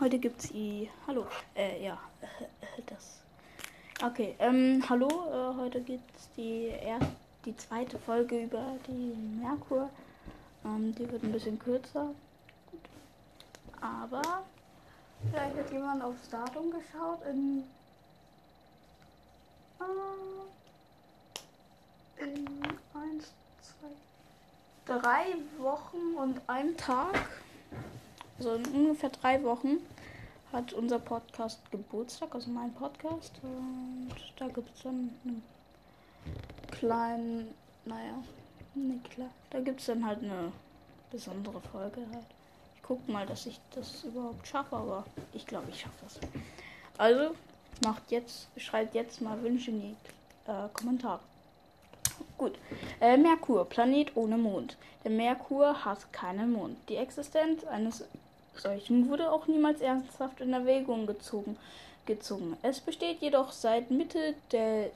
Heute gibt's i. Hallo. Äh, ja. Das. Okay. Ähm, hallo. Äh, heute gibt's die erste, die zweite Folge über die Merkur. Ähm, die wird ein bisschen kürzer. Gut. Aber vielleicht hat jemand aufs Datum geschaut. In, äh, in eins, zwei, drei Wochen und einem Tag also in ungefähr drei Wochen hat unser Podcast Geburtstag, also mein Podcast. Und da gibt es dann einen kleinen, naja, nicht klar. Da gibt es dann halt eine besondere Folge halt. Ich gucke mal, dass ich das überhaupt schaffe, aber ich glaube, ich schaffe das. Also, macht jetzt, schreibt jetzt mal Wünsche in die äh, Kommentare. Gut. Äh, Merkur, Planet ohne Mond. Der Merkur hat keinen Mond. Die Existenz eines solchen wurde auch niemals ernsthaft in Erwägung gezogen. gezogen. Es besteht jedoch seit Mitte der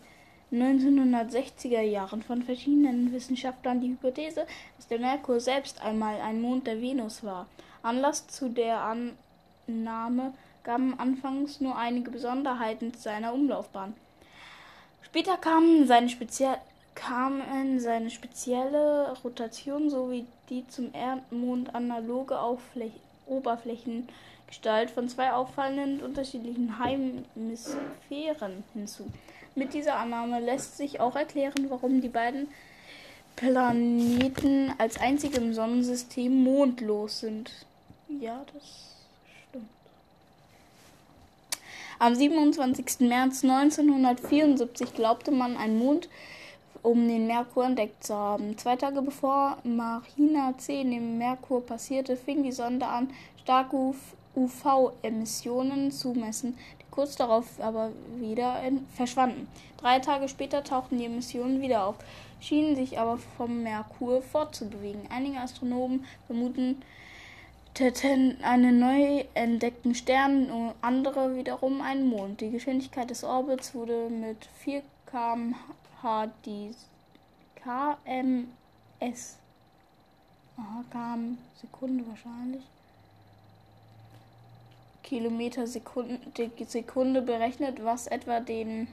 1960er Jahren von verschiedenen Wissenschaftlern die Hypothese, dass der Merkur selbst einmal ein Mond der Venus war. Anlass zu der Annahme gaben anfangs nur einige Besonderheiten seiner Umlaufbahn. Später kamen seine, speziell, kamen seine spezielle Rotation sowie die zum Erdmond analoge Auffläche Oberflächengestalt von zwei auffallend unterschiedlichen Hemisphären hinzu. Mit dieser Annahme lässt sich auch erklären, warum die beiden Planeten als einzige im Sonnensystem mondlos sind. Ja, das stimmt. Am 27. März 1974 glaubte man, ein Mond um den Merkur entdeckt zu haben. Zwei Tage bevor Marina 10 dem Merkur passierte, fing die Sonde an, starke UV-Emissionen zu messen, die kurz darauf aber wieder verschwanden. Drei Tage später tauchten die Emissionen wieder auf, schienen sich aber vom Merkur fortzubewegen. Einige Astronomen vermuten, einen neu entdeckten Stern, andere wiederum einen Mond. Die Geschwindigkeit des Orbits wurde mit 4 km hat die KMS. Aha, KM Sekunde wahrscheinlich. Kilometer Sekunde, Sekunde berechnet, was etwa den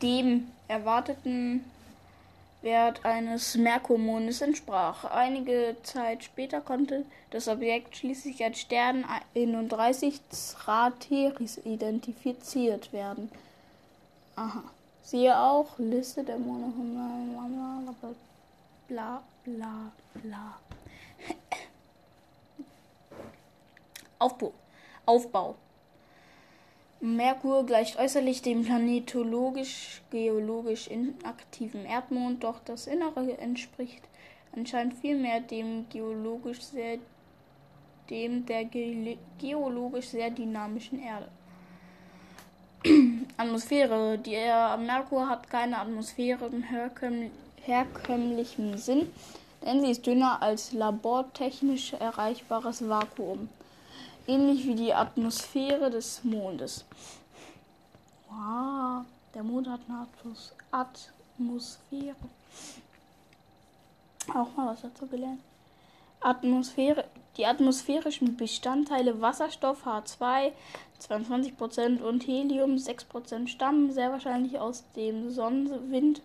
dem erwarteten Wert eines Merkurmondes entsprach. Einige Zeit später konnte das Objekt schließlich als Stern 31 Strateris identifiziert werden. Aha. Siehe auch Liste der Monate. Bla bla bla. Aufbau. Aufbau. Merkur gleicht äußerlich dem planetologisch-geologisch inaktiven Erdmond, doch das Innere entspricht anscheinend vielmehr dem geologisch sehr dem der ge geologisch sehr dynamischen Erde. Atmosphäre. Der Merkur hat keine Atmosphäre im herkömmlichen Sinn, denn sie ist dünner als labortechnisch erreichbares Vakuum. Ähnlich wie die Atmosphäre des Mondes. Wow, der Mond hat eine Atmosphäre. Auch mal was dazu gelernt. Atmosphäre, die atmosphärischen Bestandteile Wasserstoff H2 22% und Helium 6% stammen sehr wahrscheinlich aus dem Sonnenwind,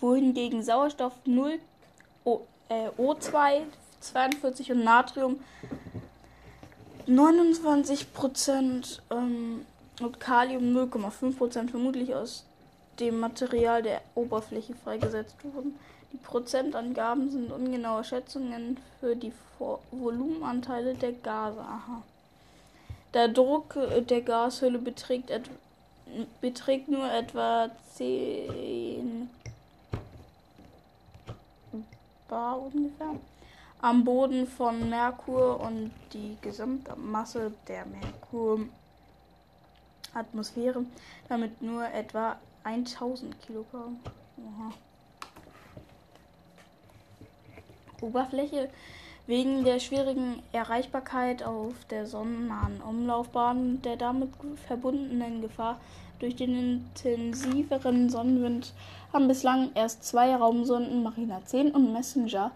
wohingegen Sauerstoff 0, o, äh, O2 42 und Natrium 29% ähm, und Kalium 0,5% vermutlich aus dem Material der Oberfläche freigesetzt wurden. Die Prozentangaben sind ungenaue Schätzungen für die Volumenanteile der Gase. Aha. Der Druck der Gashülle beträgt, et beträgt nur etwa 10 Bar ungefähr am Boden von Merkur und die Gesamtmasse der Merkur-Atmosphäre damit nur etwa 1000 Kilogramm. Aha. Oberfläche wegen der schwierigen Erreichbarkeit auf der sonnennahen Umlaufbahn der damit verbundenen Gefahr durch den intensiveren Sonnenwind haben bislang erst zwei Raumsonden Marina 10 und Messenger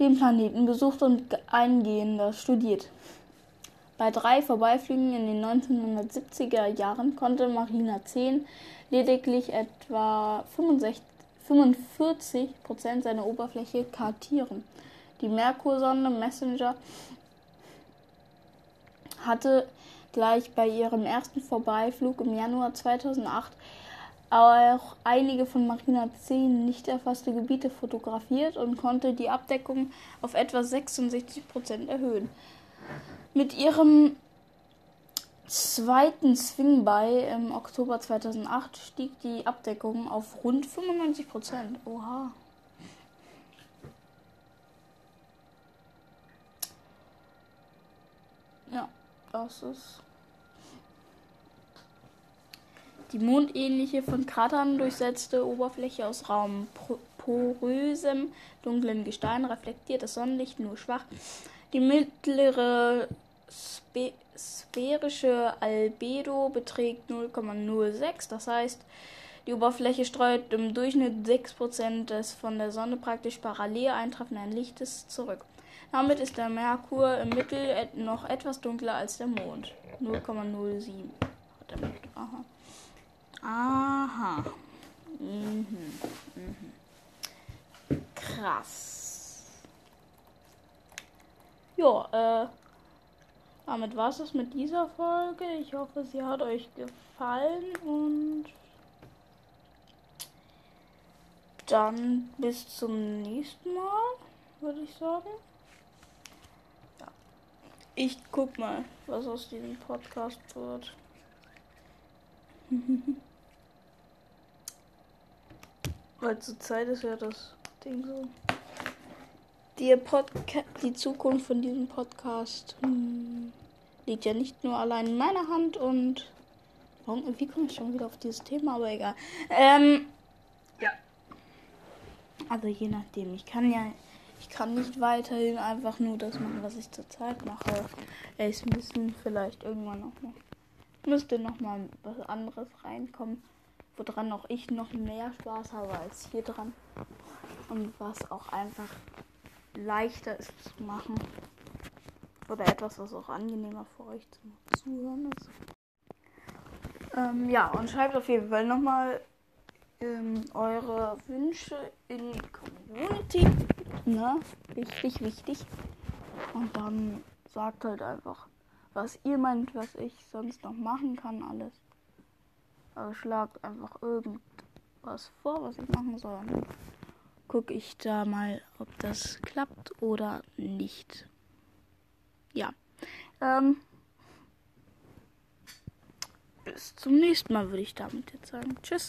den Planeten besucht und eingehender studiert. Bei drei Vorbeiflügen in den 1970er Jahren konnte Marina 10 lediglich etwa 65, 45 Prozent seiner Oberfläche kartieren. Die Merkursonde Messenger hatte gleich bei ihrem ersten Vorbeiflug im Januar 2008 auch einige von Marina 10 nicht erfasste Gebiete fotografiert und konnte die Abdeckung auf etwa 66 Prozent erhöhen. Mit ihrem zweiten Swingby im Oktober 2008 stieg die Abdeckung auf rund 95 Prozent. Oha. Ja, das ist die mondähnliche, von Kratern durchsetzte Oberfläche aus raumporösem, dunklen Gestein reflektiert das Sonnenlicht nur schwach. Die mittlere Spe sphärische Albedo beträgt 0,06, das heißt, die Oberfläche streut im Durchschnitt 6% des von der Sonne praktisch parallel eintreffenden Lichtes zurück. Damit ist der Merkur im Mittel noch etwas dunkler als der Mond. 0,07. Aha. Aha. Mhm. Mhm. Krass. Ja, äh, damit war es mit dieser Folge. Ich hoffe, sie hat euch gefallen und dann bis zum nächsten Mal, würde ich sagen. Ja. Ich guck mal, was aus diesem Podcast wird. Weil zur Zeit ist ja das Ding so die, Podca die Zukunft von diesem Podcast hm, liegt ja nicht nur allein in meiner Hand und warum, wie komme ich schon wieder auf dieses Thema, aber egal. Ähm, ja. Also je nachdem, ich kann ja, ich kann nicht weiterhin einfach nur das machen, was ich zurzeit mache. Es müssen vielleicht irgendwann noch mal, müsste noch mal was anderes reinkommen, woran auch ich noch mehr Spaß habe als hier dran und was auch einfach leichter ist zu machen. Oder etwas, was auch angenehmer für euch zum Zuhören ist. Ähm, ja, und schreibt auf jeden Fall nochmal ähm, eure Wünsche in die Community. Ne? Wichtig, wichtig. Und dann sagt halt einfach, was ihr meint, was ich sonst noch machen kann, alles. Also schlagt einfach irgendwas vor, was ich machen soll gucke ich da mal, ob das klappt oder nicht. Ja. Ähm, bis zum nächsten Mal würde ich damit jetzt sagen. Tschüss.